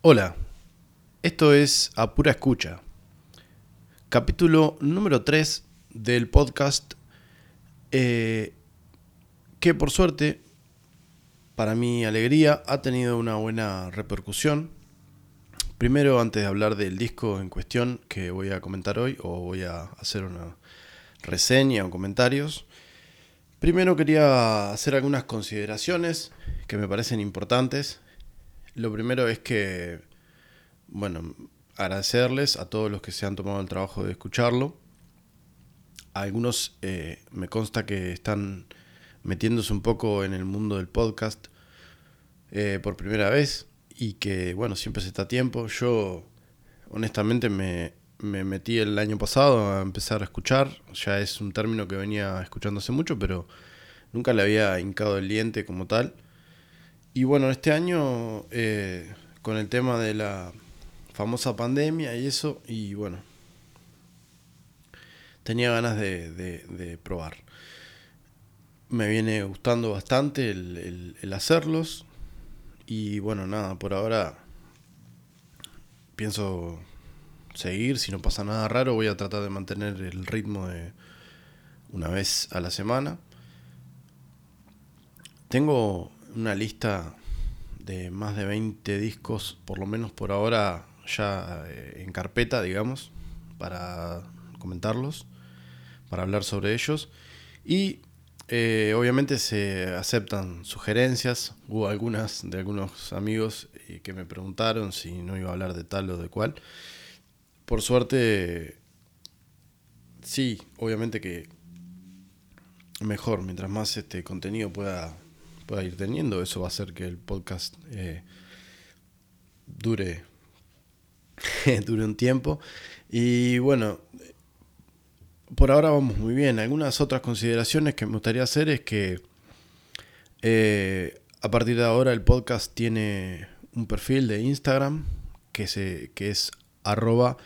Hola, esto es A Pura Escucha, capítulo número 3 del podcast eh, que por suerte, para mi alegría, ha tenido una buena repercusión. Primero, antes de hablar del disco en cuestión que voy a comentar hoy, o voy a hacer una reseña o comentarios, primero quería hacer algunas consideraciones que me parecen importantes lo primero es que, bueno, agradecerles a todos los que se han tomado el trabajo de escucharlo. A algunos eh, me consta que están metiéndose un poco en el mundo del podcast eh, por primera vez y que, bueno, siempre se está tiempo. Yo, honestamente, me, me metí el año pasado a empezar a escuchar. Ya es un término que venía escuchando hace mucho, pero nunca le había hincado el diente como tal. Y bueno, este año eh, con el tema de la famosa pandemia y eso, y bueno, tenía ganas de, probar. Me viene gustando bastante el, hacerlos. Y bueno, nada, por ahora pienso seguir. Si no pasa nada raro, voy a tratar de mantener el ritmo de una vez a la semana. Tengo una lista de más de 20 discos, por lo menos por ahora, ya eh, en carpeta, digamos, para comentarlos, para hablar sobre ellos. Y eh, obviamente se aceptan sugerencias. Hubo algunas de algunos amigos eh, que me preguntaron si no iba a hablar de tal o de cual. Por suerte, sí, obviamente que mejor, mientras más este contenido pueda pueda ir teniendo. Eso va a hacer que el podcast eh, dure, dure un tiempo. Y bueno, por ahora vamos muy bien. Algunas otras consideraciones que me gustaría hacer es que eh, a partir de ahora el podcast tiene un perfil de Instagram que, se, que es arroba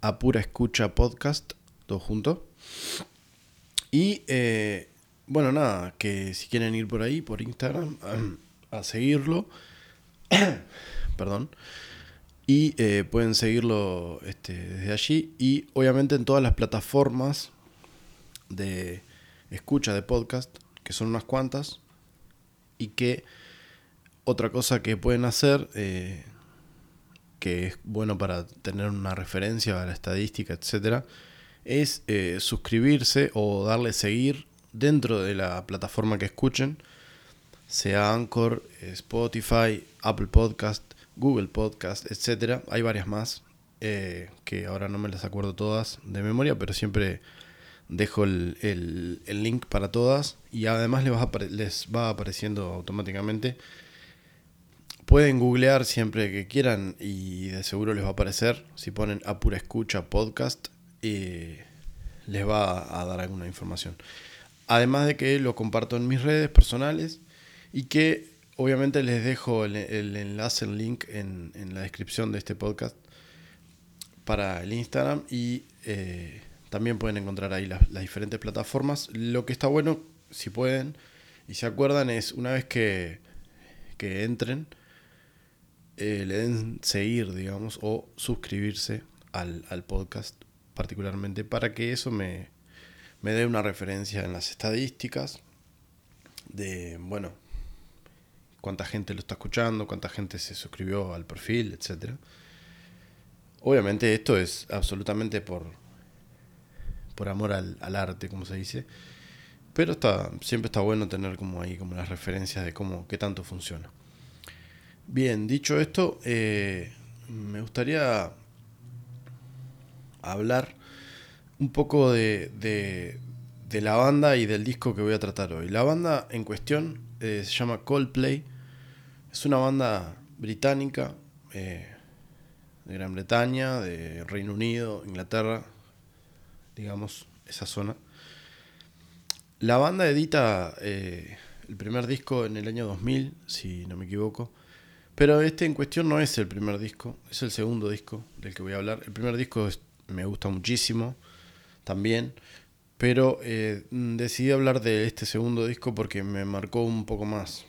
apura escucha podcast, todo junto. Y eh, bueno, nada, que si quieren ir por ahí, por Instagram, a, seguirlo, perdón, y eh, pueden seguirlo este, desde allí. Y obviamente en todas las plataformas de escucha de podcast, que son unas cuantas, y que otra cosa que pueden hacer, eh, que es bueno para tener una referencia a la estadística, etcétera, es eh, suscribirse o darle seguir dentro de la plataforma que escuchen, sea Anchor, Spotify, Apple Podcast, Google Podcast, etc. Hay varias más eh, que ahora no me las acuerdo todas de memoria, pero siempre dejo el, link para todas y además les va, les va apareciendo automáticamente. Pueden googlear siempre que quieran y de seguro les va a aparecer. Si ponen Apura Escucha Podcast, y eh, les va a dar alguna información. Además de que lo comparto en mis redes personales y que obviamente les dejo el, enlace, el link en, la descripción de este podcast para el Instagram y eh, también pueden encontrar ahí las, diferentes plataformas. Lo que está bueno, si pueden y se acuerdan, es una vez que, que entren, eh, le den seguir, digamos, o suscribirse al, al podcast particularmente para que eso me, me dé una referencia en las estadísticas de, bueno, cuánta gente lo está escuchando, cuánta gente se suscribió al perfil, etc. Obviamente esto es absolutamente por, por amor al, arte, como se dice. Pero está, siempre está bueno tener como ahí como las referencias de cómo, qué tanto funciona. Bien, dicho esto, eh, me gustaría hablar un poco de, de, la banda y del disco que voy a tratar hoy. La banda en cuestión eh, se llama Coldplay. Es una banda británica eh, de Gran Bretaña, de Reino Unido, Inglaterra, digamos, esa zona. La banda edita eh, el primer disco en el año 2000, si no me equivoco. Pero este en cuestión no es el primer disco, es el segundo disco del que voy a hablar. El primer disco me gusta muchísimo también. Pero eh, decidí hablar de este segundo disco porque me marcó un poco más.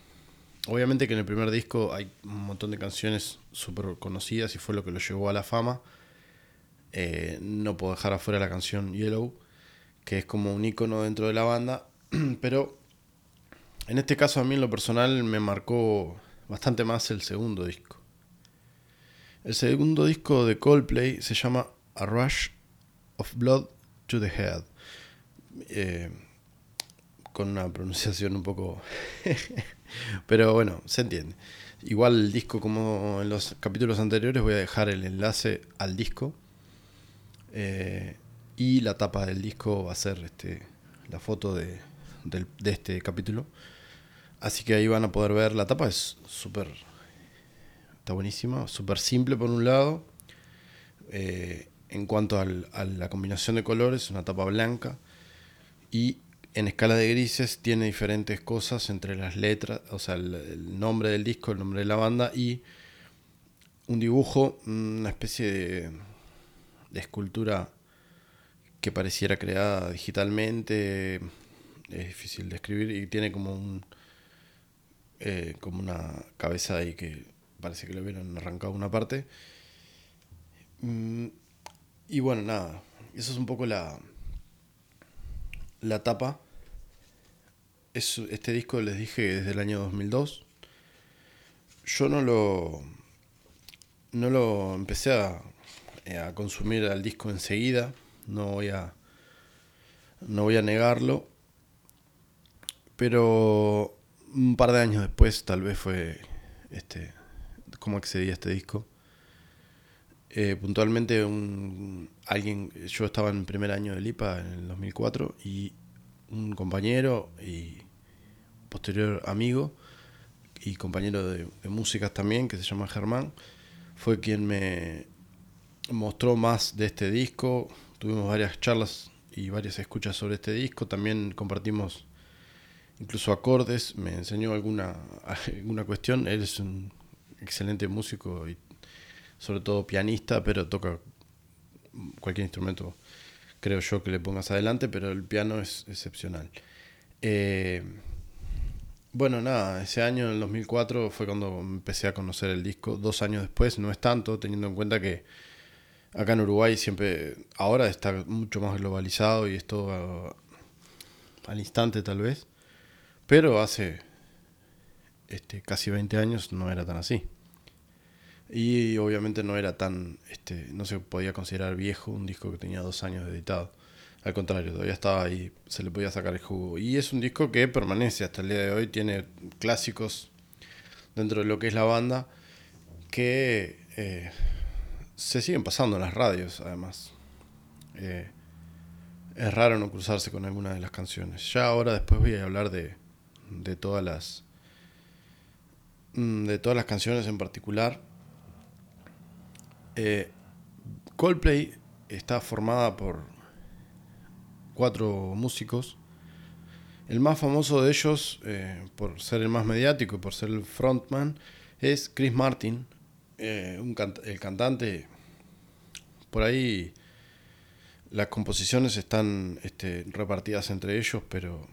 obviamente que en el primer disco hay un montón de canciones súper conocidas y fue lo que lo llevó a la fama. Eh, no puedo dejar afuera la canción Yellow, que es como un icono dentro de la banda, pero en este caso a mí en lo personal me marcó bastante más el segundo disco. El segundo disco de Coldplay se llama A Rush of Blood to the Head. Eh, con una pronunciación un poco... Pero bueno, se entiende. Igual el disco, como en los capítulos anteriores, voy a dejar el enlace al disco. Eh, y la tapa del disco va a ser este, la foto de, este capítulo. Así que ahí van a poder ver. La tapa es súper. Está buenísima. Súper simple por un lado. Eh, en cuanto a la combinación de colores, una tapa blanca. Y en escala de grises tiene diferentes cosas entre las letras, o sea, el, nombre del disco, el nombre de la banda y un dibujo, una especie de, escultura que pareciera creada digitalmente, es difícil de escribir y tiene como un eh, como una cabeza ahí que parece que le hubieran arrancado una parte. Mm, y bueno, nada, eso es un poco la, la tapa este disco les dije desde el año 2002. Yo no lo, no lo empecé a, a consumir al disco enseguida, no voy a, no voy a negarlo, pero un par de años después tal vez fue este, cómo accedí a este disco. Eh, puntualmente un, alguien, yo estaba en primer año de Lipa en el 2004 y un compañero y posterior amigo y compañero de, música también, que se llama Germán, fue quien me mostró más de este disco. Tuvimos varias charlas y varias escuchas sobre este disco. También compartimos incluso acordes. Me enseñó alguna, alguna cuestión. Él es un excelente músico y sobre todo pianista, pero toca cualquier instrumento, creo yo, que le pongas adelante, pero el piano es excepcional. Eh, bueno, nada, ese año, en el 2004, fue cuando empecé a conocer el disco. Dos años después, no es tanto, teniendo en cuenta que acá en Uruguay siempre, ahora está mucho más globalizado y es todo al instante tal vez. Pero hace este, casi 20 años no era tan así. Y obviamente no era tan, este, no se podía considerar viejo un disco que tenía dos años editado. Al contrario, todavía estaba ahí, se le podía sacar el jugo. Y es un disco que permanece hasta el día de hoy, tiene clásicos dentro de lo que es la banda que eh, se siguen pasando en las radios, además. Eh, es raro no cruzarse con alguna de las canciones. Ya ahora después voy a hablar de, de todas las mm, de todas las canciones en particular. Eh, Coldplay está formada por cuatro músicos. El más famoso de ellos, eh, por ser el más mediático y por ser el frontman, es Chris Martin, eh, el cantante. Por ahí las composiciones están este, repartidas entre ellos, pero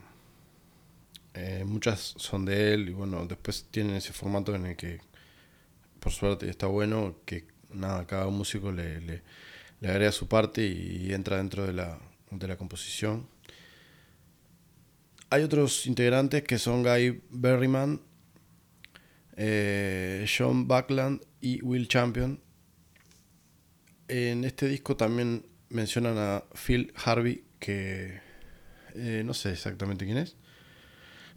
muchas son de él y bueno, después tienen ese formato en el que, por suerte, está bueno, que nada, cada músico le, le, le agrega su parte y entra dentro de la, de la composición. Hay otros integrantes que son Guy Berryman, eh, John Buckland y Will Champion. En este disco también mencionan a Phil Harvey, que eh, no sé exactamente quién es.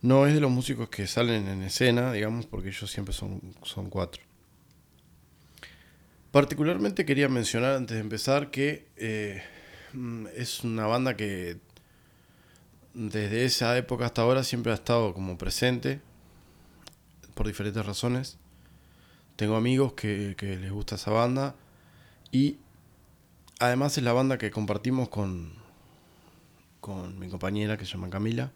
No es de los músicos que salen en escena, digamos, porque ellos siempre son, son cuatro. Particularmente quería mencionar antes de empezar que eh, Mm, es una banda que desde esa época hasta ahora siempre ha estado como presente por diferentes razones. Tengo amigos que, les gusta esa banda y además es la banda que compartimos con, con mi compañera que se llama Camila.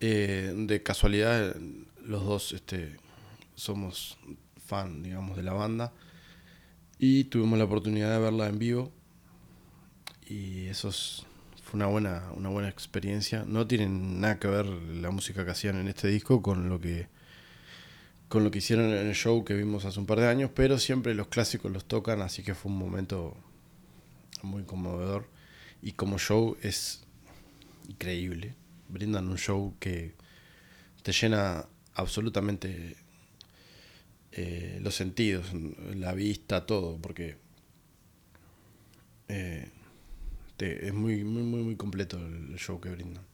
Eh, de casualidad los dos este, somos fan, digamos, de la banda y tuvimos la oportunidad de verla en vivo y eso fue una buena, una buena experiencia. No tienen nada que ver la música que hacían en este disco con lo que con lo que hicieron en el show que vimos hace un par de años, pero siempre los clásicos los tocan, así que fue un momento muy conmovedor. Y como show es increíble. Brindan un show que te llena absolutamente eh, los sentidos, la vista, todo, porque eh, es muy, muy, completo el show que brindan.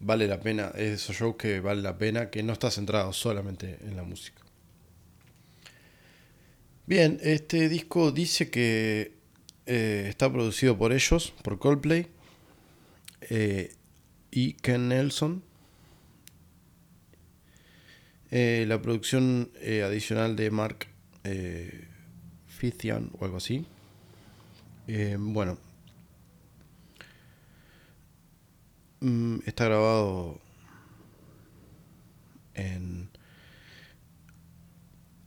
Vale la pena, es esos shows que vale la pena, que no está centrado solamente en la música. Bien, este disco dice que eh, está producido por ellos, por Coldplay y Ken Nelson eh, la producción eh, adicional de Mark eh, Fithian o algo así. bueno. Mm, está grabado en,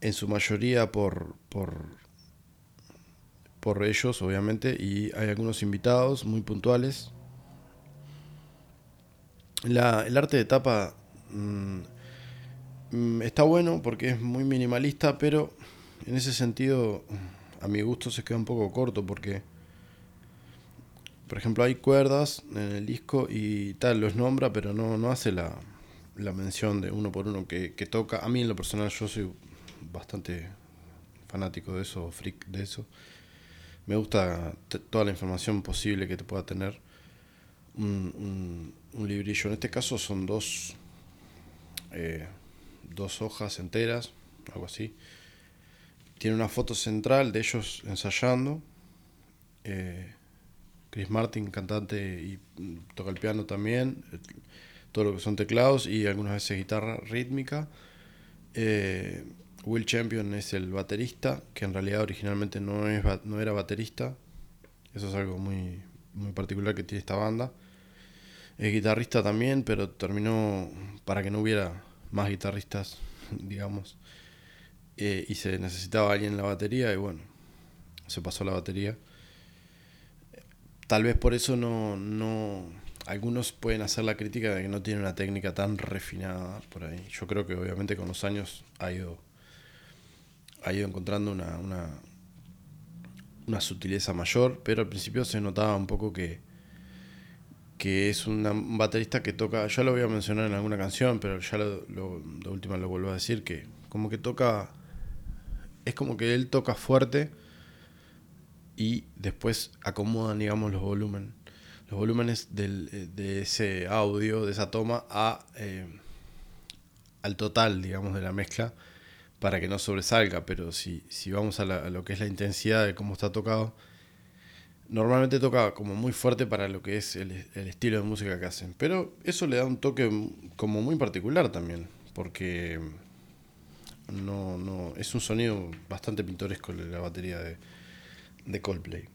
en su mayoría por, por, por ellos, obviamente, y hay algunos invitados muy puntuales. La, el arte de tapa Mm, está bueno porque es muy minimalista, pero en ese sentido, a mi gusto se queda un poco corto porque, por ejemplo, hay cuerdas en el disco y tal, los nombra, pero no, no hace la, la mención de uno por uno que, que, toca. A mí en lo personal yo soy bastante fanático de eso, freak de eso. Me gusta toda la información posible que te pueda tener un, un, un librillo. En este caso son dos... Eh, dos hojas enteras, algo así. Tiene una foto central de ellos ensayando. Eh, Chris Martin, cantante y toca el piano también. Eh, todo lo que son teclados y algunas veces guitarra rítmica. Eh, Will Champion es el baterista, que en realidad originalmente no, es, no era baterista. Eso es algo muy, muy particular que tiene esta banda. Es guitarrista también, pero terminó para que no hubiera más guitarristas, digamos. Eh, y se necesitaba alguien en la batería y bueno, se pasó la batería. Tal vez por eso no, no, algunos pueden hacer la crítica de que no tiene una técnica tan refinada por ahí. Yo creo que obviamente con los años ha ido, ha ido encontrando una, una, una sutileza mayor, pero al principio se notaba un poco que, que es un baterista que toca, ya lo voy a mencionar en alguna canción, pero ya lo, lo, última lo vuelvo a decir, que como que toca, es como que él toca fuerte y después acomodan, digamos, los volúmenes, los volúmenes del, de ese audio, de esa toma, a, eh, al total, digamos, de la mezcla, para que no sobresalga, pero si, si vamos a, a lo que es la intensidad de cómo está tocado, normalmente toca como muy fuerte para lo que es el, estilo de música que hacen. Pero eso le da un toque como muy particular también, porque no, no, es un sonido bastante pintoresco la batería de, de Coldplay.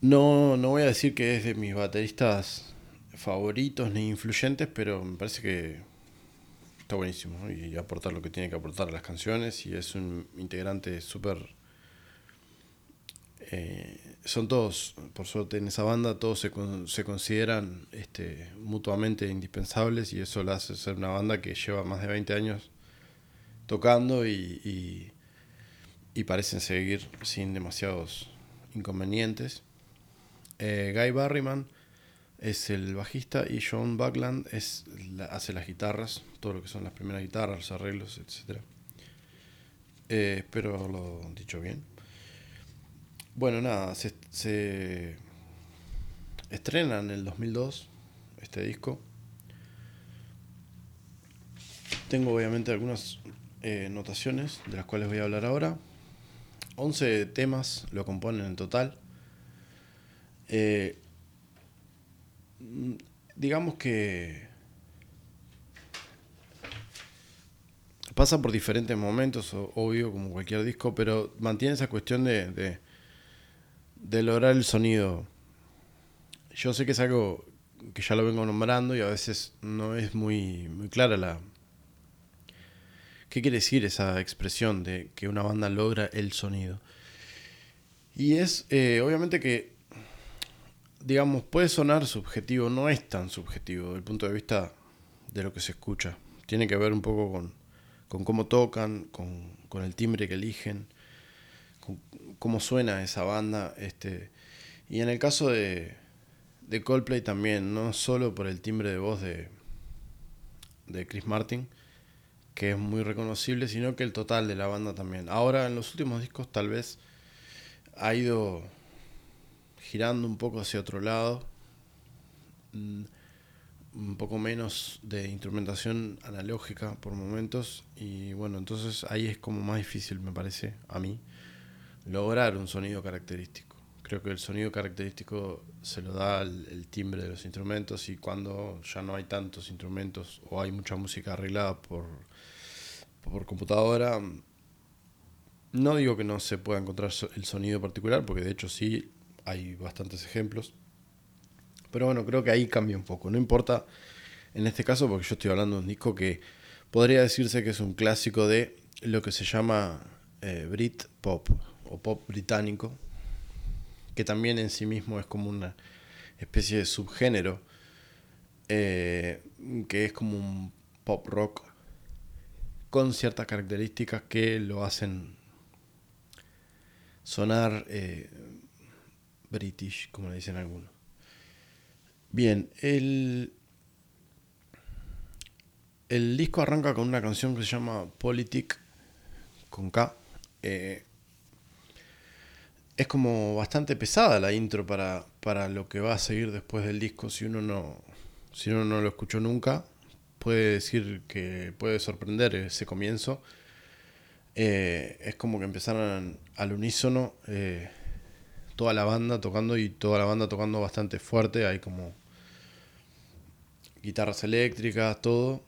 No, no voy a decir que es de mis bateristas favoritos ni influyentes, pero me parece que está buenísimo y aportar lo que tiene que aportar a las canciones y es un integrante súper eh, son todos, por suerte en esa banda, todos se, se consideran este, mutuamente indispensables y eso la hace ser una banda que lleva más de 20 años tocando y, y, parecen seguir sin demasiados inconvenientes. Eh, Guy Barryman es el bajista y John Buckland es hace las guitarras, todo lo que son las primeras guitarras, los arreglos, etc. Eh, espero haberlo dicho bien. Bueno, nada, se, se estrena en el 2002 este disco. Tengo obviamente algunas eh, notaciones de las cuales voy a hablar ahora. 11 temas lo componen en total. Eh, digamos que pasa por diferentes momentos, obvio, como cualquier disco, pero mantiene esa cuestión de de lograr el sonido. Yo sé que es algo que ya lo vengo nombrando y a veces no es muy, muy clara la... ¿Qué quiere decir esa expresión de que una banda logra el sonido? Y es, eh, obviamente que, digamos, puede sonar subjetivo, no es tan subjetivo desde el punto de vista de lo que se escucha. Tiene que ver un poco con, con cómo tocan, con, con el timbre que eligen, con cómo suena esa banda. Este, y en el caso de, de Coldplay también, no solo por el timbre de voz de, de Chris Martin, que es muy reconocible, sino que el total de la banda también. Ahora en los últimos discos tal vez ha ido girando un poco hacia otro lado, mm, un poco menos de instrumentación analógica por momentos y bueno, entonces ahí es como más difícil me parece a mí lograr un sonido característico. Creo que el sonido característico se lo da el, timbre de los instrumentos y cuando ya no hay tantos instrumentos o hay mucha música arreglada por, por computadora, no digo que no se pueda encontrar el sonido particular, porque de hecho sí hay bastantes ejemplos. Pero bueno, creo que ahí cambia un poco. No importa en este caso, porque yo estoy hablando de un disco que podría decirse que es un clásico de lo que se llama eh, Brit Pop o pop británico, que también en sí mismo es como una especie de subgénero, eh, que es como un pop rock con ciertas características que lo hacen sonar eh, british, como le dicen algunos. Bien, el, el disco arranca con una canción que se llama Politic, con K. Eh, es como bastante pesada la intro para, para lo que va a seguir después del disco. Si uno no, si uno no lo escuchó nunca, puede decir que puede sorprender ese comienzo. Eh, es como que empezaron al unísono eh, toda la banda tocando y toda la banda tocando bastante fuerte. Hay como guitarras eléctricas, todo.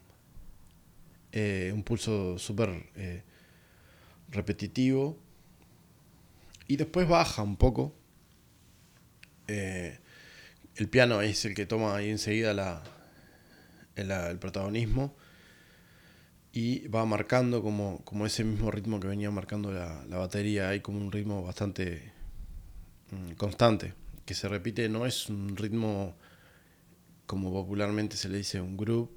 Eh, un pulso súper repetitivo y después baja un poco. Eh, el piano es el que toma ahí enseguida la, el, protagonismo y va marcando como, como, ese mismo ritmo que venía marcando la, batería. Hay como un ritmo bastante mm, constante, que se repite, no es un ritmo como popularmente se le dice un groove,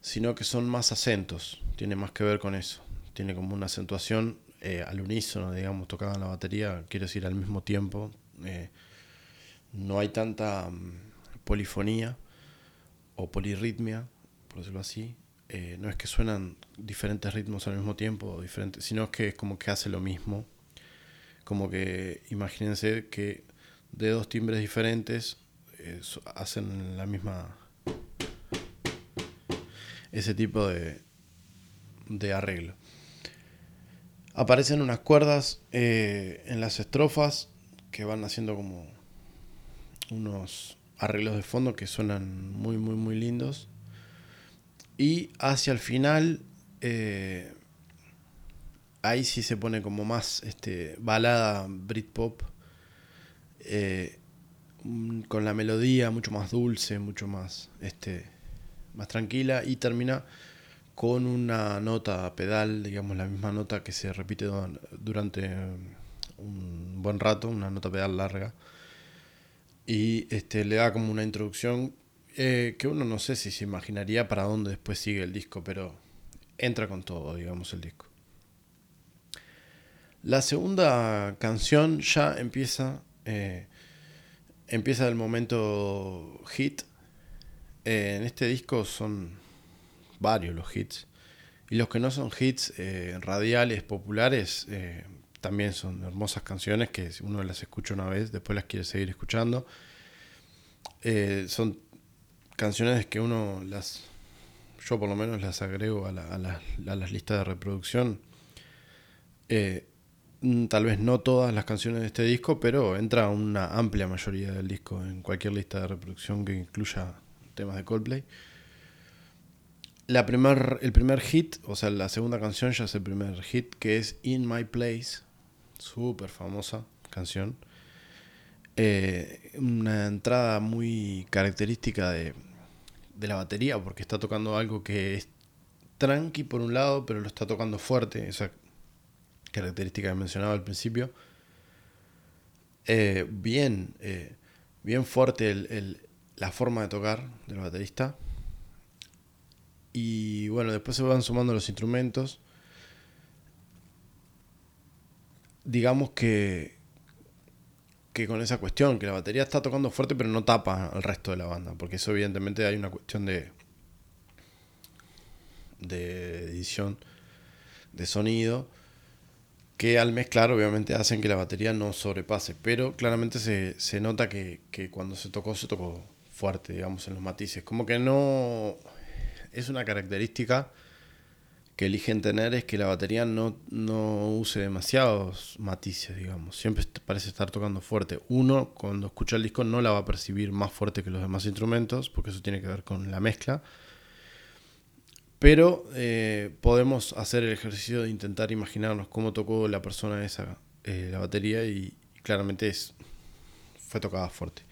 sino que son más acentos, tiene más que ver con eso, tiene como una acentuación eh, al unísono, digamos, tocaban la batería, quiero decir, al mismo tiempo. Eh, no hay tanta mm, polifonía o polirritmia, por decirlo así. Eh, no es que suenan diferentes ritmos al mismo tiempo, diferentes, sino es que es como que hace lo mismo. Como que imagínense que de dos timbres diferentes hacen la misma. ese tipo de, de arreglo. Aparecen unas cuerdas eh, en las estrofas que van haciendo como unos arreglos de fondo que suenan muy, muy, muy lindos. Y hacia el final, eh, ahí sí se pone como más este, balada Britpop, eh, con la melodía mucho más dulce, mucho más, este, más tranquila y termina con una nota pedal, digamos la misma nota que se repite durante un buen rato, una nota pedal larga, y este, le da como una introducción eh, que uno no sé si se imaginaría para dónde después sigue el disco, pero entra con todo, digamos, el disco. La segunda canción ya empieza, eh, empieza el momento hit. Eh, en este disco son varios los hits. Y los que no son hits eh, radiales, populares, eh, también son hermosas canciones que uno las escucha una vez, después las quiere seguir escuchando. Eh, son canciones que uno las, yo por lo menos las agrego a, las listas de reproducción. Mm, tal vez no todas las canciones de este disco, pero entra una amplia mayoría del disco en cualquier lista de reproducción que incluya temas de Coldplay. La primer, el primer hit, o sea, la segunda canción ya es el primer hit, que es In My Place, súper famosa canción. Eh, una entrada muy característica de, de, la batería, porque está tocando algo que es tranqui por un lado, pero lo está tocando fuerte, esa característica que mencionaba al principio. Eh, bien, eh, bien fuerte el, la forma de tocar del baterista y bueno, después se van sumando los instrumentos. Digamos que, que con esa cuestión, que la batería está tocando fuerte pero no tapa al resto de la banda, porque eso evidentemente hay una cuestión de, de edición de sonido que al mezclar obviamente hacen que la batería no sobrepase, pero claramente se, se nota que, que, cuando se tocó se tocó fuerte, digamos, en los matices, como que no, es una característica que eligen tener es que la batería no, no use demasiados matices, digamos. Siempre parece estar tocando fuerte. Uno, cuando escucha el disco, no la va a percibir más fuerte que los demás instrumentos, porque eso tiene que ver con la mezcla. Pero eh, podemos hacer el ejercicio de intentar imaginarnos cómo tocó la persona esa eh, la batería y, claramente es, fue tocada fuerte.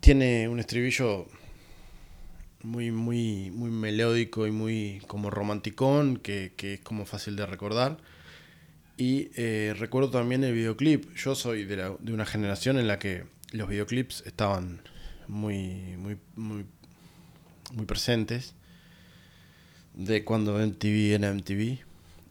Tiene un estribillo muy, muy, muy melódico y muy como romanticón, que, es como fácil de recordar. Y eh, recuerdo también el videoclip. Yo soy de, la, de, una generación en la que los videoclips estaban muy, muy, muy, muy presentes de cuando MTV era MTV.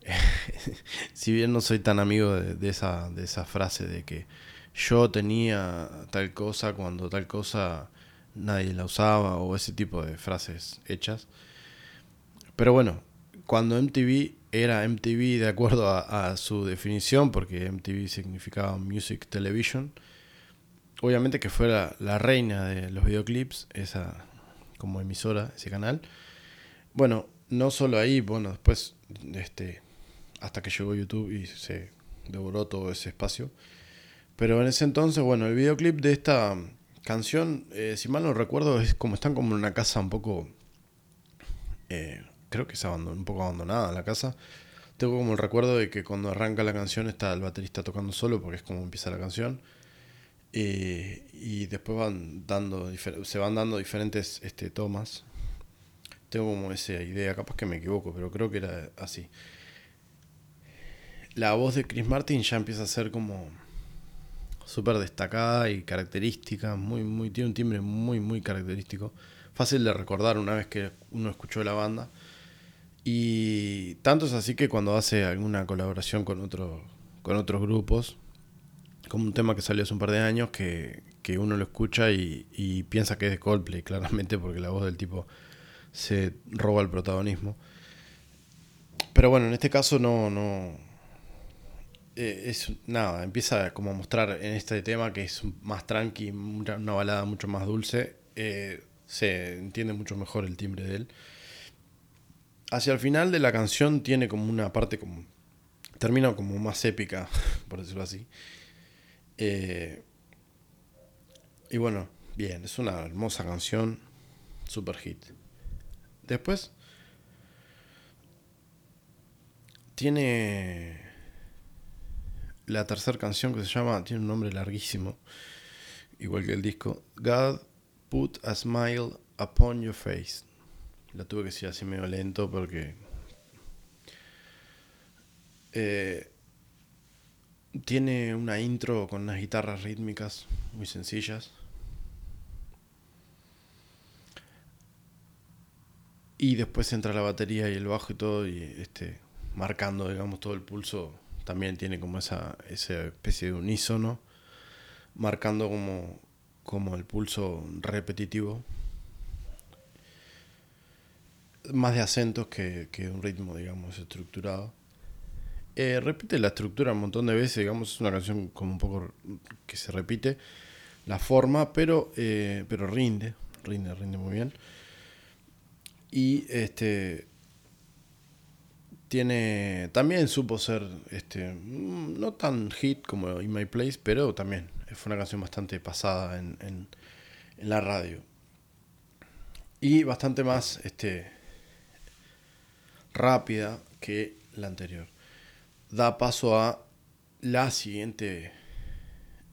si bien no soy tan amigo de, esa, de esa frase de que yo tenía tal cosa cuando tal cosa nadie la usaba o ese tipo de frases hechas. Pero bueno, cuando MTV era MTV de acuerdo a, su definición, porque MTV significaba Music Television, obviamente que fue la, la reina de los videoclips, esa como emisora, ese canal. Bueno, no solo ahí, bueno, después, este, hasta que llegó YouTube y se devoró todo ese espacio. Pero en ese entonces, bueno, el videoclip de esta canción, eh, si mal no recuerdo, es como están como en una casa un poco, eh, creo que es un poco abandonada la casa. Tengo como el recuerdo de que cuando arranca la canción está el baterista tocando solo, porque es como empieza la canción. Y después van dando, se van dando diferentes este, tomas tengo como esa idea, capaz que me equivoco, pero creo que era así. La voz de Chris Martin ya empieza a ser como súper destacada y característica, muy, muy, tiene un timbre muy, muy característico. Fácil de recordar una vez que uno escuchó la banda. Y tanto es así que cuando hace alguna colaboración con, otro, con otros grupos, como un tema que salió hace un par de años, que, que uno lo escucha y, y piensa que es de Coldplay, claramente, porque la voz del tipo se roba el protagonismo. Pero bueno, en este caso no, no. Eh, es nada, empieza como a mostrar en este tema que es más tranqui, una balada mucho más dulce. Eh, se entiende mucho mejor el timbre de él. Hacia el final de la canción tiene como una parte como. Termina como más épica, por decirlo así. Eh, y bueno, bien, es una hermosa canción, super hit. Después tiene la tercera canción que se llama, tiene un nombre larguísimo, igual que el disco, God Put a Smile Upon Your Face. La tuve que decir así medio lento porque eh, tiene una intro con unas guitarras rítmicas muy sencillas. Y después entra la batería y el bajo y todo, y este, marcando, digamos, todo el pulso, también tiene como esa, esa especie de unísono, marcando como, como el pulso repetitivo. Más de acentos que, que un ritmo, digamos, estructurado. Eh, repite la estructura un montón de veces, digamos, es una canción como un poco que se repite la forma, pero, eh, pero rinde, rinde, rinde muy bien. Y este tiene también supo ser este no tan hit como In My Place, pero también fue una canción bastante pasada en, en, la radio. Y bastante más este rápida que la anterior. Da paso a la siguiente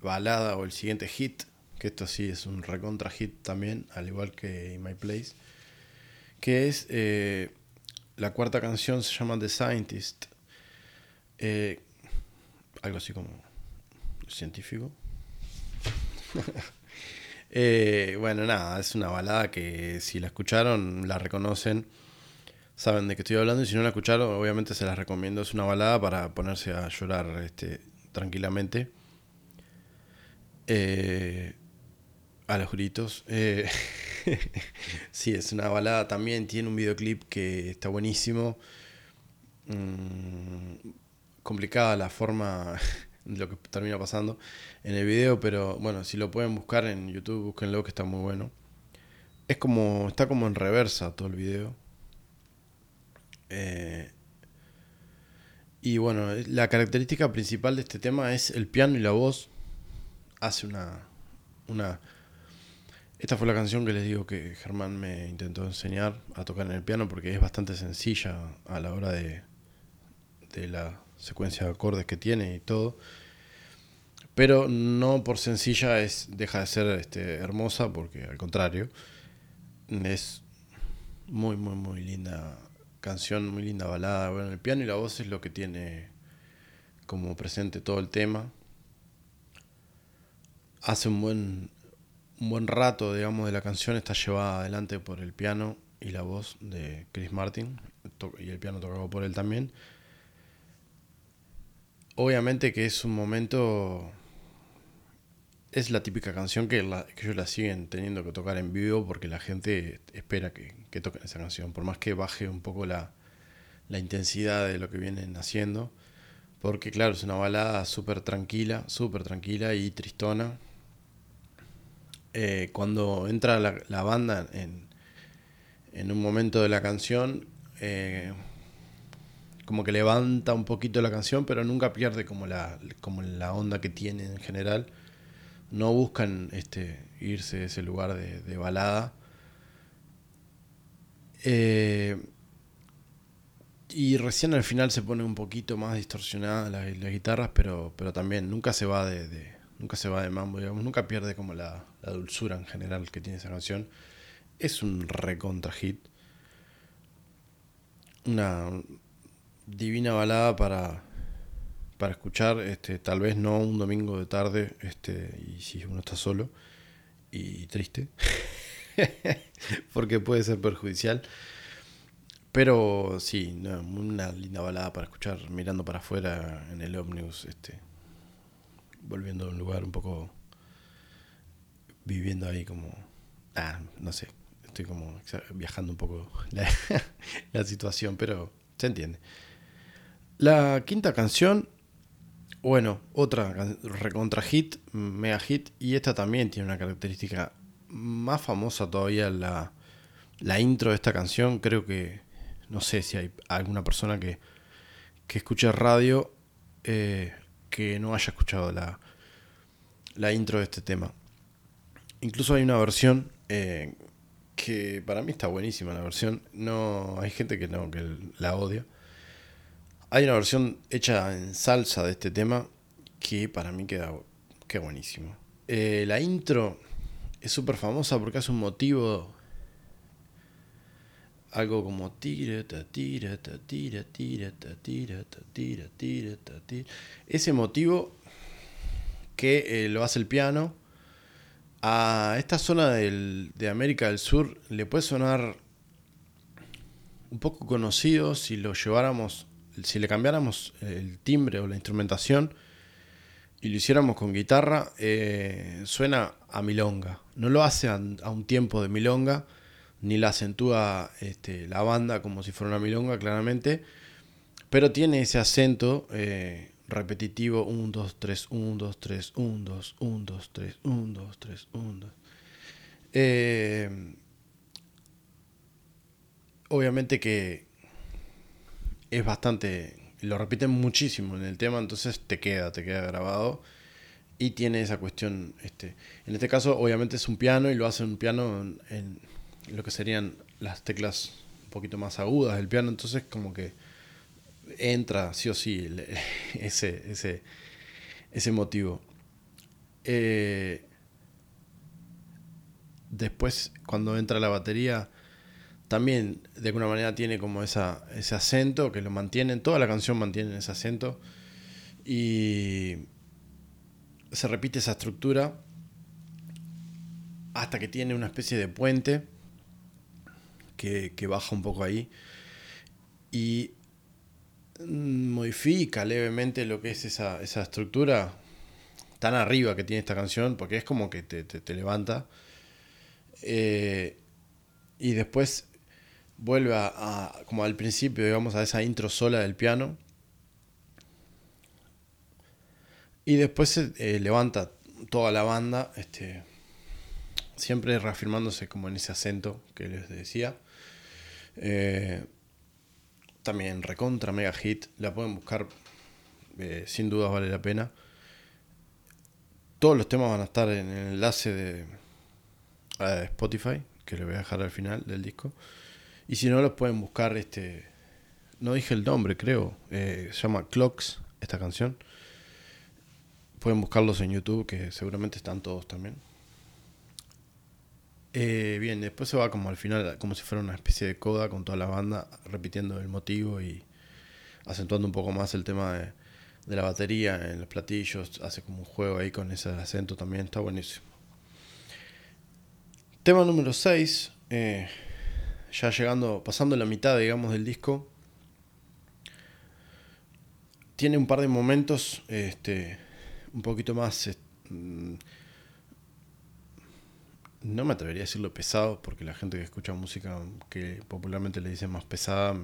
balada o el siguiente hit, que esto sí es un recontra hit también, al igual que In My Place que es eh, la cuarta canción se llama The Scientist, eh, algo así como científico. Eh, bueno, nada, es una balada que si la escucharon la reconocen. saben de qué estoy hablando y si no la escucharon, obviamente se las recomiendo. Es una balada para ponerse a llorar este, tranquilamente. Eh, a los gritos. Eh, sí, es una balada también. Tiene un videoclip que está buenísimo. Mm, complicada la forma de lo que termina pasando en el video, pero bueno, si lo pueden buscar en YouTube, búsquenlo que está muy bueno. Es como, está como en reversa todo el video. Eh, y bueno, la característica principal de este tema es el piano y la voz. Hace una, una... Esta fue la canción que les digo que Germán me intentó enseñar a tocar en el piano porque es bastante sencilla a la hora de, de la secuencia de acordes que tiene y todo. Pero no por sencilla es, deja de ser este, hermosa porque al contrario es muy muy muy linda canción, muy linda balada. Bueno, el piano y la voz es lo que tiene como presente todo el tema. Hace un buen, un buen rato, digamos, de la canción está llevada adelante por el piano y la voz de Chris Martin, y el piano tocado por él también. Obviamente que es un momento es la típica canción que, ellos la siguen teniendo que tocar en vivo porque la gente espera que, que toquen esa canción, por más que baje un poco la, la intensidad de lo que vienen haciendo, porque claro, es una balada súper tranquila, súper tranquila y tristona. Eh, cuando entra la, banda en, en, un momento de la canción, eh, como que levanta un poquito la canción, pero nunca pierde como la, como la onda que tiene en general no buscan este, irse de ese lugar de, balada. Eh, y recién al final se pone un poquito más distorsionada las, guitarras, pero, pero también nunca se va de, nunca se va de mambo, digamos, nunca pierde como la, la, dulzura en general que tiene esa canción. Es un recontra hit. Una divina balada para, para escuchar, este, tal vez no un domingo de tarde, este, y si uno está solo y triste, porque puede ser perjudicial. Pero sí, una linda balada para escuchar mirando para afuera en el ómnibus, este, volviendo a un lugar un poco viviendo ahí como, ah, no sé, estoy como viajando un poco la, situación, pero se entiende. La quinta canción bueno, otra recontra hit, mega hit, y esta también tiene una característica más famosa todavía, la, la intro de esta canción. Creo que, no sé si hay alguna persona que, que escuche radio eh, que no haya escuchado la, la intro de este tema. Incluso hay una versión eh, que para mí está buenísima la versión. No, hay gente que no, que la odia. Hay una versión hecha en salsa de este tema que para mí queda, queda buenísimo. Eh, la intro es súper famosa porque hace un motivo. Algo como tira, tira, tira, tira, tira, tira, tira, tira. Ese motivo que eh, lo hace el piano. A esta zona del, de América del Sur le puede sonar un poco conocido si lo lleváramos si le cambiáramos el timbre o la instrumentación y lo hiciéramos con guitarra, eh, suena a milonga. No lo hace a, un tiempo de milonga, ni la acentúa este, la banda como si fuera una milonga, claramente, pero tiene ese acento eh, repetitivo: 1, 2, 3, 1, 2, 3, 1, 2, 1, 2, 3, 1, 2, 3, 1, 2. obviamente que es bastante, lo repiten muchísimo en el tema, entonces te queda, te queda grabado y tiene esa cuestión, este, en este caso obviamente es un piano y lo hace un piano en, lo que serían las teclas un poquito más agudas del piano, entonces como que entra sí o sí ese, ese, ese motivo. Eh, después cuando entra la batería también de alguna manera tiene como esa, ese acento que lo mantiene, toda la canción mantiene ese acento y se repite esa estructura hasta que tiene una especie de puente que, baja un poco ahí y modifica levemente lo que es esa, esa estructura tan arriba que tiene esta canción, porque es como que te, te, levanta. Eh, y después vuelve a, como al principio, digamos, a esa intro sola del piano. Y después se eh, levanta toda la banda, este, siempre reafirmándose como en ese acento que les decía. Eh, también recontra mega hit, la pueden buscar, sin dudas vale la pena. Todos los temas van a estar en el enlace de Spotify, que le voy a dejar al final del disco. Y si no, los pueden buscar. este No dije el nombre, creo. Eh, se llama Clocks, esta canción. Pueden buscarlos en YouTube, que seguramente están todos también. Eh, bien, después se va como al final, como si fuera una especie de coda con toda la banda, repitiendo el motivo y acentuando un poco más el tema de, la batería en los platillos, hace como un juego ahí con ese acento también, está buenísimo. Tema número 6, eh, ya llegando, pasando la mitad, digamos, del disco. Tiene un par de momentos este, un poquito más... Mm, no me atrevería a decirlo pesado, porque la gente que escucha música que popularmente le dicen más pesada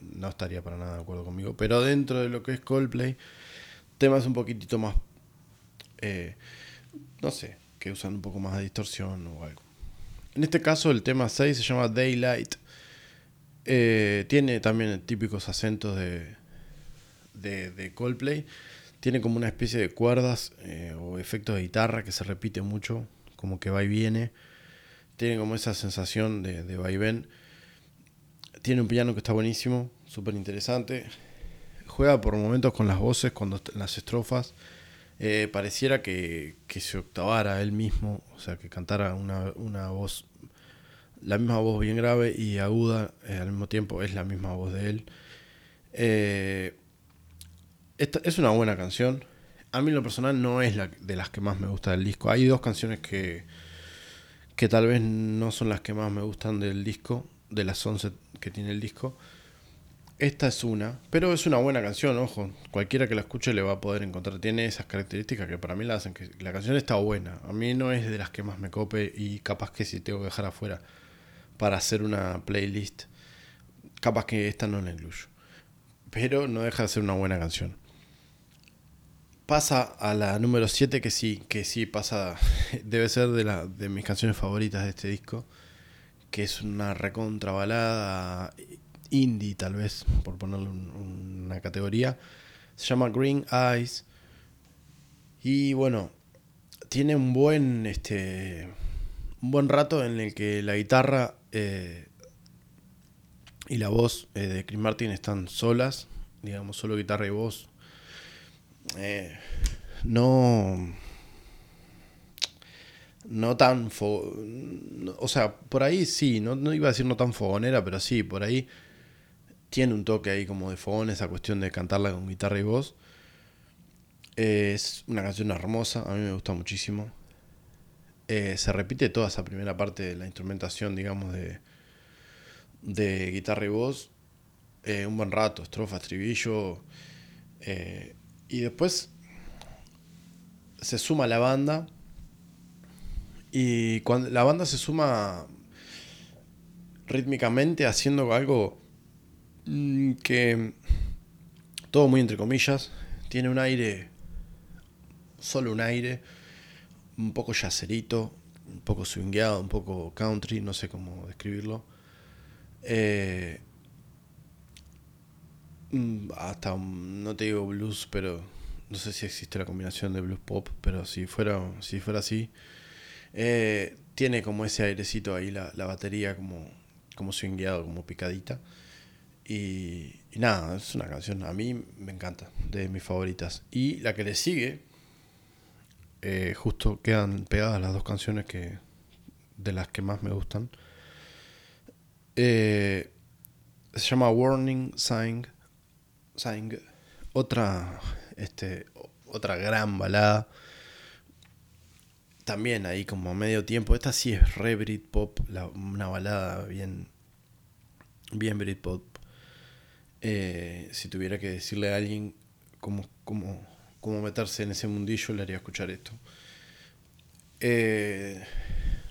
no estaría para nada de acuerdo conmigo. Pero dentro de lo que es Coldplay, temas un poquitito más, eh, no sé, que usan un poco más de distorsión o algo. En este caso el tema 6 se llama Daylight. Eh, tiene también típicos acentos de, de, Coldplay. Tiene como una especie de cuerdas eh, o efectos de guitarra que se repite mucho, como que va y viene. Tiene como esa sensación de, de vaivén. Tiene un piano que está buenísimo, súper interesante. Juega por momentos con las voces, cuando las estrofas. Eh, pareciera que, se octavara él mismo, o sea, que cantara una, voz, la misma voz bien grave y aguda eh, al mismo tiempo, es la misma voz de él. Eh, esta es una buena canción. A mí lo personal no es la de las que más me gusta del disco. Hay dos canciones que, que tal vez no son las que más me gustan del disco, de las 11 que tiene el disco. Esta es una, pero es una buena canción, ojo. Cualquiera que la escuche le va a poder encontrar. Tiene esas características que para mí la hacen que la canción está buena. A mí no es de las que más me cope y capaz que si tengo que dejar afuera para hacer una playlist, capaz que esta no la incluyo. Pero no deja de ser una buena canción. Pasa a la número 7 que sí, que sí pasa, debe ser de, la, de mis canciones favoritas de este disco, que es una recontra balada indie, tal vez, por ponerle una categoría. Se llama Green Eyes. Y bueno, tiene un buen, este, un buen rato en el que la guitarra eh, y la voz eh, de Chris Martin están solas, digamos, solo guitarra y voz. Eh, no no tan o sea por ahí sí no, no iba a decir no tan fogonera pero sí por ahí tiene un toque ahí como de fogón esa cuestión de cantarla con guitarra y voz. es una canción hermosa, a mí me gusta muchísimo. Eh, se repite toda esa primera parte de la instrumentación, digamos, de, de guitarra y voz. Eh, un buen rato, estrofa, estribillo. Y después se suma la banda. Y cuando la banda se suma rítmicamente haciendo algo Mm, que todo muy entre comillas, tiene un aire, solo un aire, un poco yacerito, un poco swingueado, un poco country, no sé cómo describirlo. Eh, hasta, no te digo blues, pero no sé si existe la combinación de blues pop, pero si fuera, si fuera así, eh, tiene como ese airecito ahí la, la batería como, como swingueado, como picadita. Y, nada, es una canción, a mí me encanta, de mis favoritas. Y la que le sigue, eh, justo quedan pegadas las dos canciones que de las que más me gustan. Eh, se llama Warning Sign. Sign otra, este, otra gran balada. También ahí como medio tiempo. Esta sí es re Britpop, una balada bien, bien Britpop Eh, si tuviera que decirle a alguien cómo, meterse en ese mundillo, le haría escuchar esto. Eh,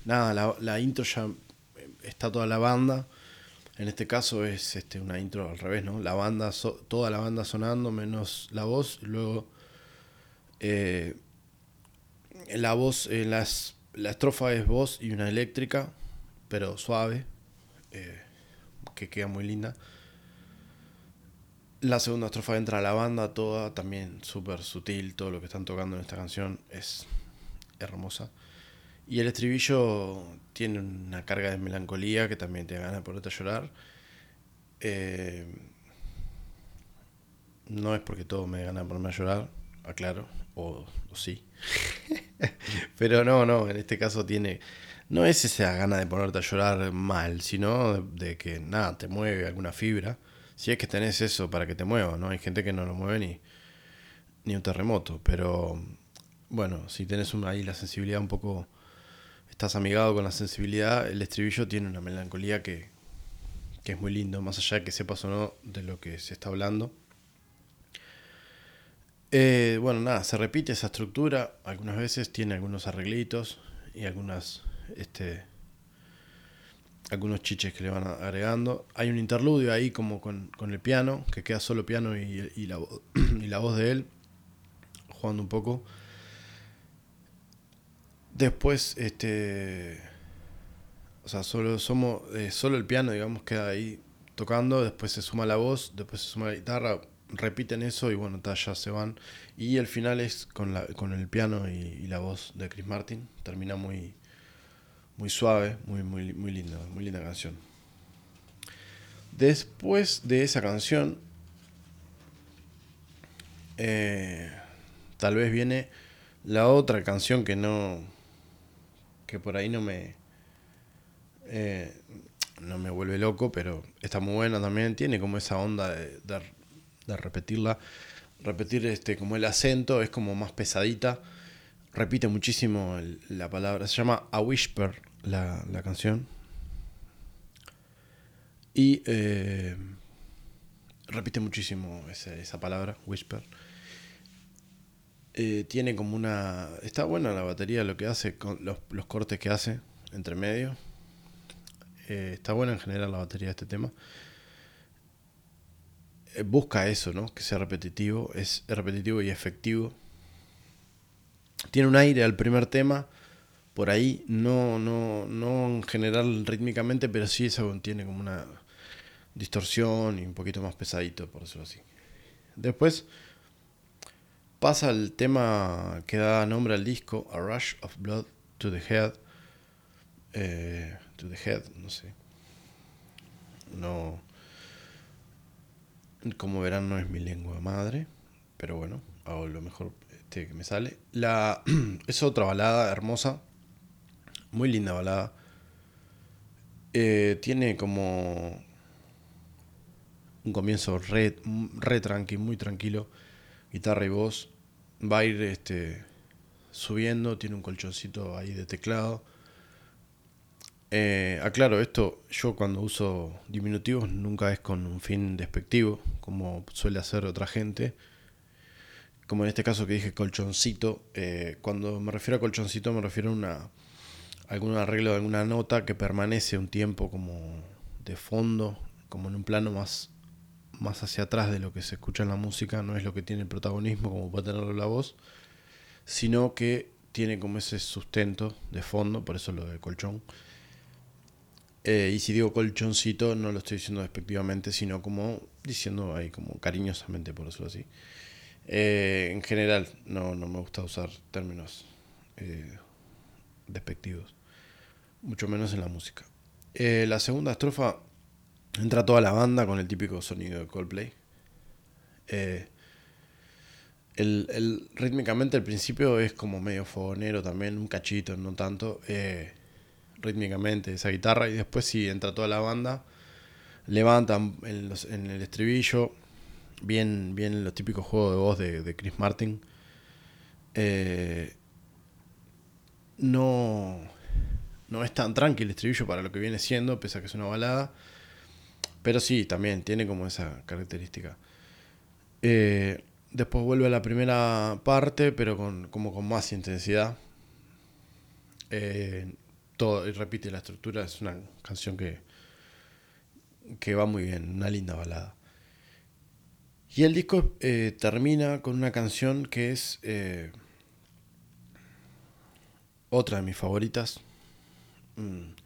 nada, la, la, intro ya está toda la banda. En este caso es este, una intro al revés, ¿no? La banda, toda la banda sonando menos la voz. Luego eh, la voz, eh, las, la estrofa es voz y una eléctrica, pero suave, eh, que queda muy linda. La segunda estrofa entra a la banda toda, también súper sutil, todo lo que están tocando en esta canción es hermosa. Y el estribillo tiene una carga de melancolía que también te gana por a llorar. Eh, no es porque todo me gana ponerme a llorar, aclaro, o, o sí. Pero no, no, en este caso tiene. No es esa gana de ponerte a llorar mal, sino de, que nada, te mueve alguna fibra. Si es que tenés eso para que te mueva, ¿no? Hay gente que no lo mueve ni, ni un terremoto. Pero bueno, si tenés ahí la sensibilidad un poco estás amigado con la sensibilidad, el estribillo tiene una melancolía que, es muy lindo, más allá de que sepas o no de lo que se está hablando. Eh, bueno, nada, se repite esa estructura, algunas veces tiene algunos arreglitos y algunas, este, algunos chiches que le van agregando. Hay un interludio ahí como con, el piano, que queda solo piano y, y, la, y la voz de él, jugando un poco. Después, este. O sea, solo, somos, eh, solo el piano, digamos, queda ahí tocando. Después se suma la voz, después se suma la guitarra. Repiten eso y bueno, ya se van. Y el final es con, la, con el piano y, la voz de Chris Martin. Termina muy, muy suave, muy, muy, muy linda, muy linda canción. Después de esa canción, eh, tal vez viene la otra canción que no, que por ahí no me. Eh, no me vuelve loco, pero está muy buena también. Tiene como esa onda de, de, repetirla. Repetir este como el acento, es como más pesadita. Repite muchísimo la palabra. Se llama A Whisper la, la canción. Y eh, repite muchísimo esa, esa palabra, whisper. Eh, tiene como una... Está buena la batería, lo que hace, con los, cortes que hace entre medio. Eh, está buena en general la batería de este tema. Eh, busca eso, ¿no? Que sea repetitivo. Es repetitivo y efectivo. Tiene un aire al primer tema. Por ahí, no, no, no en general rítmicamente, pero sí eso tiene como una distorsión y un poquito más pesadito, por decirlo así. Después pasa el tema que da nombre al disco, A Rush of Blood to the Head. Eh, to the Head, no sé. No. Como verán, no es mi lengua madre, pero bueno, hago lo mejor este, que me sale. La, es otra balada hermosa, muy linda balada. Eh, tiene como un comienzo re, re tranqui, muy tranquilo guitarra y voz. Va a ir este, subiendo, tiene un colchoncito ahí de teclado. Eh, aclaro, esto yo cuando uso diminutivos nunca es con un fin despectivo, como suele hacer otra gente. Como en este caso que dije colchoncito, eh, cuando me refiero a colchoncito me refiero a una, algún arreglo de alguna nota que permanece un tiempo como de fondo, como en un plano más más hacia atrás de lo que se escucha en la música, no es lo que tiene el protagonismo como puede tenerlo la voz, sino que tiene como ese sustento de fondo, por eso lo de colchón. Eh, y si digo colchoncito, no lo estoy diciendo despectivamente, sino como diciendo ahí como cariñosamente, por decirlo así. Eh, en general, no, no me gusta usar términos eh, despectivos, mucho menos en la música. la segunda estrofa Entra toda la banda con el típico sonido de Coldplay. Eh, el, rítmicamente al principio es como medio fogonero también, un cachito, no tanto. Eh, rítmicamente esa guitarra y después sí entra toda la banda. Levantan en, el estribillo. Bien, bien los típicos juegos de voz de, Chris Martin. Eh, no, no es tan tranquilo el estribillo para lo que viene siendo, pese a que es una balada Pero sí, también tiene como esa característica. Eh, después vuelve a la primera parte, pero con, como con más intensidad. Eh, todo, y repite la estructura, es una canción que, que va muy bien, una linda balada. Y el disco eh, termina con una canción que es otra de mis favoritas. Mm.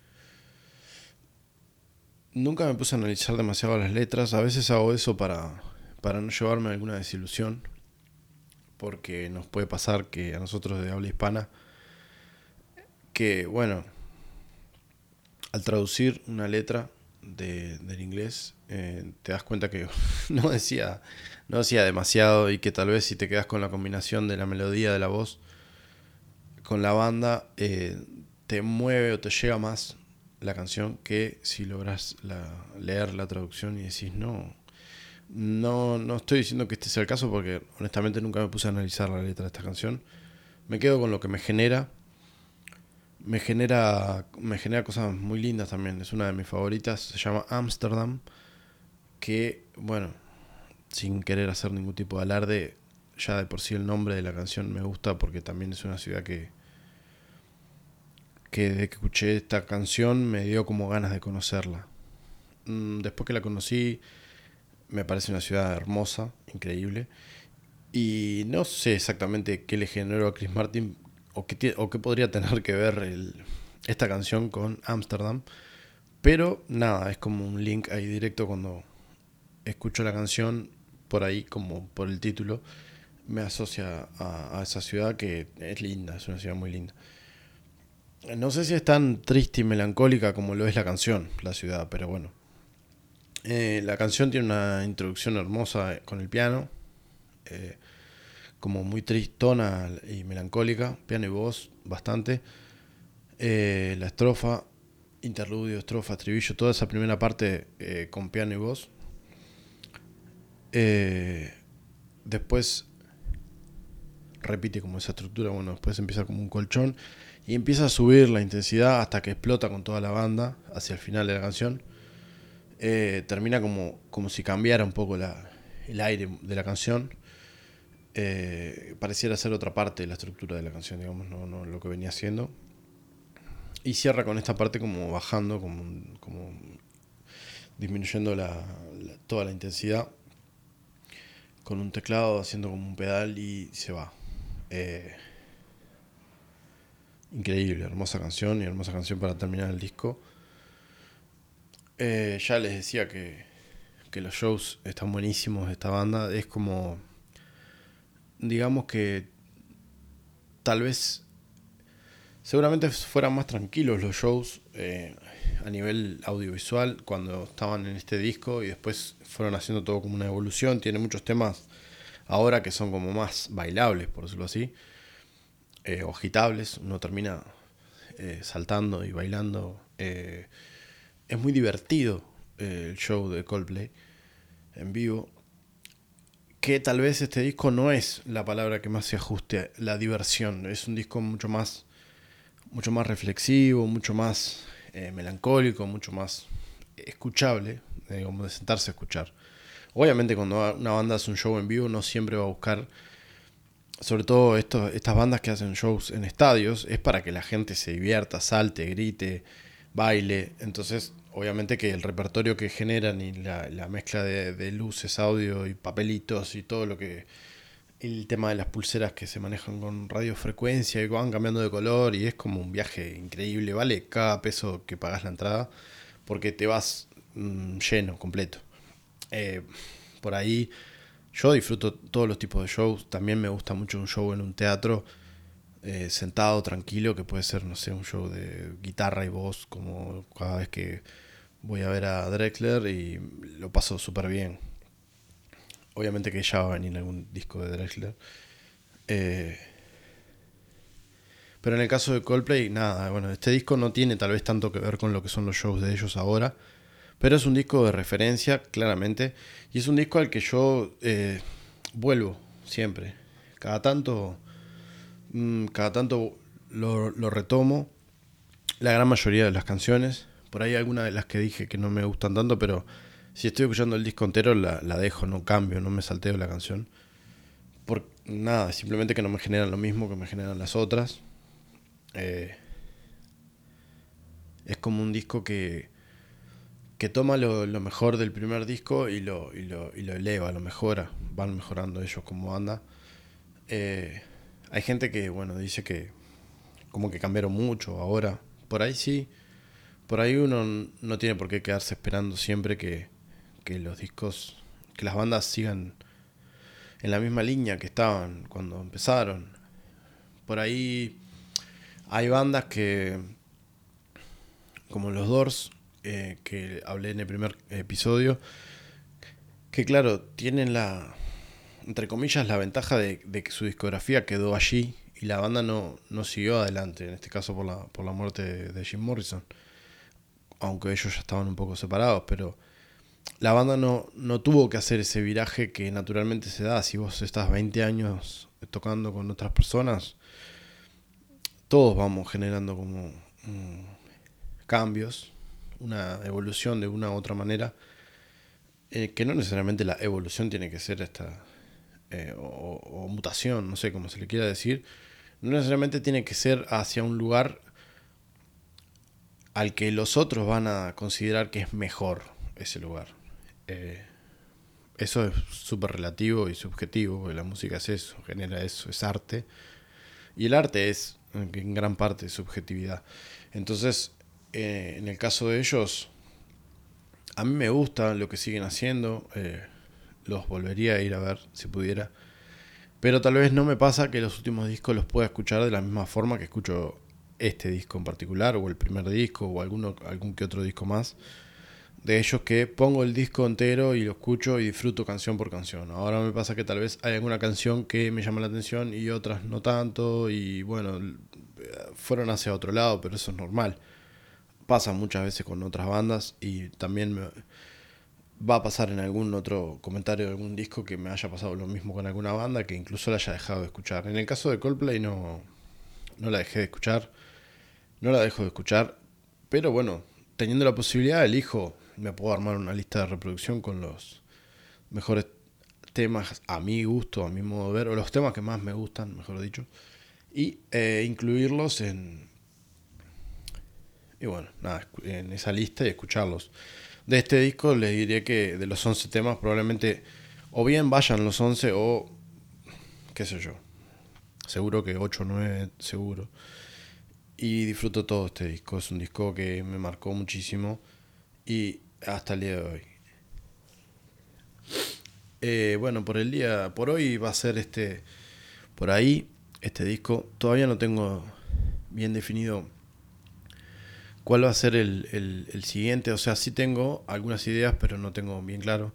Nunca me puse a analizar demasiado las letras. A veces hago eso para, para no llevarme alguna desilusión. Porque nos puede pasar que a nosotros de habla hispana, que bueno, al traducir una letra de, del inglés, eh, te das cuenta que no decía, no decía demasiado y que tal vez si te quedas con la combinación de la melodía de la voz con la banda, eh, te mueve o te llega más la canción que si logras leer la traducción y decís no. No, no estoy diciendo que este sea el caso porque honestamente nunca me puse a analizar la letra de esta canción. Me quedo con lo que me genera. Me genera, me genera cosas muy lindas también. Es una de mis favoritas. Se llama Amsterdam. Que, bueno, sin querer hacer ningún tipo de alarde, ya de por sí el nombre de la canción me gusta porque también es una ciudad que, que desde que escuché esta canción me dio como ganas de conocerla. Mm, después que la conocí, me parece una ciudad hermosa, increíble. Y no sé exactamente qué le generó a Chris Martin o qué, o qué podría tener que ver esta canción con Amsterdam. Pero nada, es como un link ahí directo cuando escucho la canción por ahí, como por el título, me asocia a esa ciudad que es linda, es una ciudad muy linda. No sé si es tan triste y melancólica como lo es la canción, La Ciudad, pero bueno. Eh, la canción tiene una introducción hermosa con el piano, eh, como muy tristona y melancólica, piano y voz bastante. Eh, la estrofa, interludio, estrofa, estribillo, toda esa primera parte con piano y voz. después repite como esa estructura, bueno, después empieza como un colchón y empieza a subir la intensidad hasta que explota con toda la banda hacia el final de la canción. Eh, termina como, como si cambiara un poco el aire de la canción. Eh, pareciera ser otra parte de la estructura de la canción, digamos, no, lo que venía haciendo. Y cierra con esta parte como bajando, como, como disminuyendo toda la intensidad. Con un teclado haciendo como un pedal y se va. Eh, Increíble, hermosa canción y hermosa canción para terminar el disco. Eh, ya les decía que, que los shows están buenísimos de esta banda. Es como, digamos que tal vez, seguramente fueran más tranquilos los shows eh, a nivel audiovisual cuando estaban en este disco y después fueron haciendo todo como una evolución. Tiene muchos temas ahora que son como más bailables, por decirlo así eh, o agitables, uno termina eh, saltando y bailando. Eh, es muy divertido eh, el show de Coldplay en vivo. Que tal vez este disco no es la palabra que más se ajuste a la diversión. Es un disco mucho más, mucho más reflexivo, mucho más melancólico, mucho más escuchable, digamos, de sentarse a escuchar. Obviamente cuando una banda hace un show en vivo no siempre va a buscar sobre todo estas bandas que hacen shows en estadios, es para que la gente se divierta, salte, grite, baile. Entonces, obviamente que el repertorio que generan y la, mezcla de, luces, audio y papelitos y todo lo que... El tema de las pulseras que se manejan con radiofrecuencia y van cambiando de color y es como un viaje increíble. Vale cada peso que pagas la entrada porque te vas mm, lleno, completo. Eh, por ahí yo disfruto todos los tipos de shows. También me gusta mucho un show en un teatro eh, sentado, tranquilo, que puede ser, no sé, un show de guitarra y voz, como cada vez que voy a ver a Drexler y lo paso súper bien. Obviamente que ya va a venir algún disco de Drexler. Eh, pero en el caso de Coldplay, nada, bueno, este disco no tiene tal vez tanto que ver con lo que son los shows de ellos ahora. Pero es un disco de referencia, claramente. Y es un disco al que yo eh, vuelvo siempre. Cada tanto. Mm, cada tanto lo, retomo. La gran mayoría de las canciones. Por ahí algunas de las que dije que no me gustan tanto, pero Si estoy escuchando el disco entero, la, dejo, no cambio, no me salteo la canción. Por nada, simplemente que no me generan lo mismo que me generan las otras. Eh, es como un disco que, toma lo, mejor del primer disco y lo, y lo, y lo eleva, lo mejora. Van mejorando ellos como banda. Eh, hay gente que, bueno, dice que como que cambiaron mucho ahora. Por ahí sí. Por ahí uno no tiene por qué quedarse esperando siempre que, que los discos, que las bandas sigan en la misma línea que estaban cuando empezaron. Por ahí hay bandas que, como los Doors, eh, que hablé en el primer episodio, que claro, tienen la, entre comillas, la ventaja de, que su discografía quedó allí y la banda no, no siguió adelante, en este caso por la, por la muerte de Jim Morrison, aunque ellos ya estaban un poco separados, pero la banda no, no tuvo que hacer ese viraje que naturalmente se da. Si vos estás 20 años tocando con otras personas, todos vamos generando como mm, cambios, una evolución de una u otra manera, eh, que no necesariamente la evolución tiene que ser esta, eh, o, mutación, no sé cómo se le quiera decir, no necesariamente tiene que ser hacia un lugar al que los otros van a considerar que es mejor ese lugar. Eh, eso es súper relativo y subjetivo, porque la música es eso, genera eso, es arte. Y el arte es en gran parte subjetividad. Entonces, eh, en el caso de ellos, a mí me gusta lo que siguen haciendo, eh, los volvería a ir a ver si pudiera. Pero tal vez no me pasa que los últimos discos los pueda escuchar de la misma forma que escucho este disco en particular, o el primer disco, o alguno, algún que otro disco más de ellos que pongo el disco entero y lo escucho y disfruto canción por canción. Ahora me pasa que tal vez hay alguna canción que me llama la atención y otras no tanto y bueno, fueron hacia otro lado, pero eso es normal. Pasa muchas veces con otras bandas y también me va a pasar en algún otro comentario de algún disco que me haya pasado lo mismo con alguna banda que incluso la haya dejado de escuchar. En el caso de Coldplay no, no la dejé de escuchar, no la dejo de escuchar, pero bueno, teniendo la posibilidad elijo me puedo armar una lista de reproducción con los mejores temas a mi gusto, a mi modo de ver, o los temas que más me gustan, mejor dicho, y eh, incluirlos en, y bueno, nada, en esa lista y escucharlos. De este disco les diría que de los 11 temas probablemente o bien vayan los 11 o qué sé yo. Seguro que 8 o 9, seguro. Y disfruto todo este disco. Es un disco que me marcó muchísimo. Y hasta el día de hoy. Eh, bueno, por el día, por hoy va a ser este, por ahí, este disco. Todavía no tengo bien definido cuál va a ser el, el, siguiente. O sea, sí tengo algunas ideas, pero no tengo bien claro.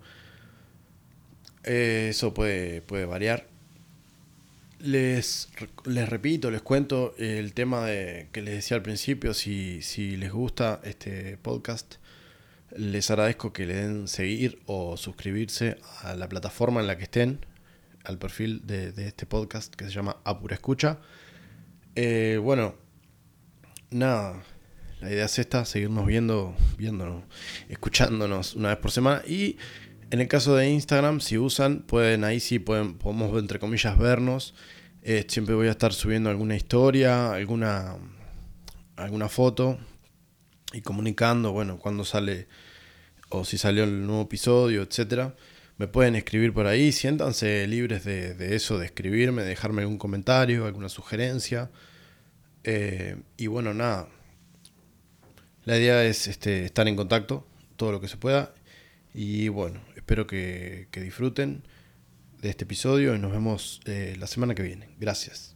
Eh, eso puede, puede variar. Les, les repito, les cuento el tema de, que les decía al principio, si, si les gusta este podcast les agradezco que le den seguir o suscribirse a la plataforma en la que estén, al perfil de, este podcast que se llama Apura Escucha. Eh, bueno, nada, la idea es esta, seguirnos viendo, viéndonos, escuchándonos una vez por semana. Y en el caso de Instagram, si usan, pueden, ahí sí pueden, podemos entre comillas vernos. Eh, siempre voy a estar subiendo alguna historia, alguna, alguna foto y comunicando, bueno, cuando sale o si salió el nuevo episodio, etcétera. Me pueden escribir por ahí, siéntanse libres de, eso, de escribirme, de dejarme algún comentario, alguna sugerencia. Eh, y bueno, nada. La idea es este, estar en contacto todo lo que se pueda. Y bueno, espero que, disfruten de este episodio y nos vemos eh, la semana que viene. Gracias.